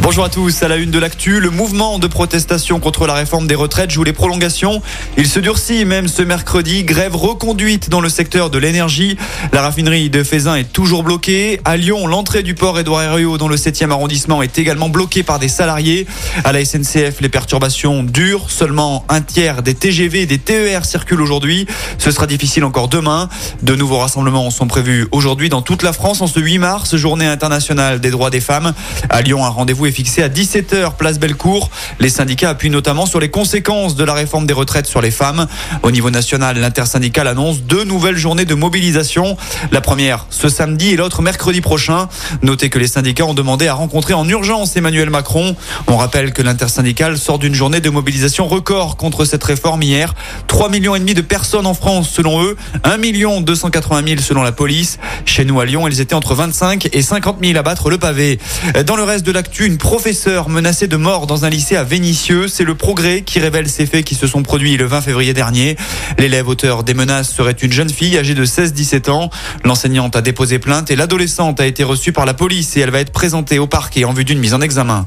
Bonjour à tous, à la une de l'actu, le mouvement de protestation contre la réforme des retraites joue les prolongations. Il se durcit même ce mercredi, grève reconduite dans le secteur de l'énergie. La raffinerie de Fézin est toujours bloquée. À Lyon, l'entrée du port Édouard Herriot dans le 7e arrondissement est également bloquée par des salariés. À la SNCF, les perturbations durent. Seulement un tiers des TGV et des TER circulent aujourd'hui. Ce sera difficile encore demain. De nouveaux rassemblements sont prévus aujourd'hui dans toute la France en ce 8 mars, journée internationale des droits des femmes. À Lyon, un rendez-vous est fixé à 17h, place Bellecour. Les syndicats appuient notamment sur les conséquences de la réforme des retraites sur les femmes. Au niveau national, l'intersyndicale annonce deux nouvelles journées de mobilisation. La première ce samedi et l'autre mercredi prochain. Notez que les syndicats ont demandé à rencontrer en urgence Emmanuel Macron. On rappelle que l'intersyndicale sort d'une journée de mobilisation record contre cette réforme hier. 3 millions et demi de personnes en France selon eux, 1 million 280 000 selon la police. Chez nous à Lyon, ils étaient entre 25 et 50 000 à battre le pavé. Dans le reste de l'actu, une professeur menacée de mort dans un lycée à Vénissieux. C'est le progrès qui révèle ces faits qui se sont produits le 20 février dernier. L'élève auteur des menaces serait une jeune fille âgée de 16-17 ans. L'enseignante a déposé plainte et l'adolescente a été reçue par la police et elle va être présentée au parquet en vue d'une mise en examen.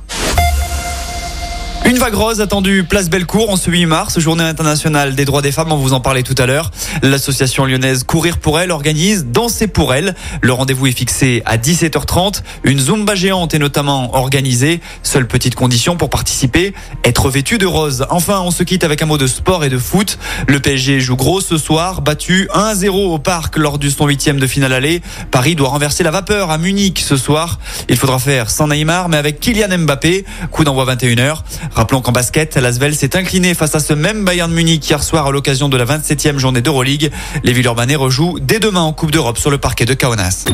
Vague rose attendue place Bellecour en ce 8 mars, journée internationale des droits des femmes, on vous en parlait tout à l'heure. L'association lyonnaise Courir pour elle organise Danser pour elle. Le rendez-vous est fixé à 17h30. Une zumba géante est notamment organisée. Seule petite condition pour participer, être vêtu de rose. Enfin, on se quitte avec un mot de sport et de foot. Le PSG joue gros ce soir, battu 1-0 au parc lors du son huitième de finale aller. Paris doit renverser la vapeur à Munich ce soir. Il faudra faire sans Neymar, mais avec Kylian Mbappé. Coup d'envoi 21h. Rappelons qu'en basket, l'Asvel s'est incliné face à ce même Bayern Munich hier soir à l'occasion de la 27e journée d'Euroleague. Les Villeurbanais rejouent dès demain en Coupe d'Europe sur le parquet de Kaunas.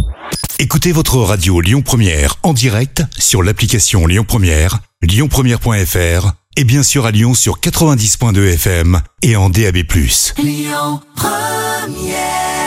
Écoutez votre radio Lyon Première en direct sur l'application Lyon Première, lyonpremière.fr et bien sûr à Lyon sur 90.2 FM et en DAB+. Lyon Première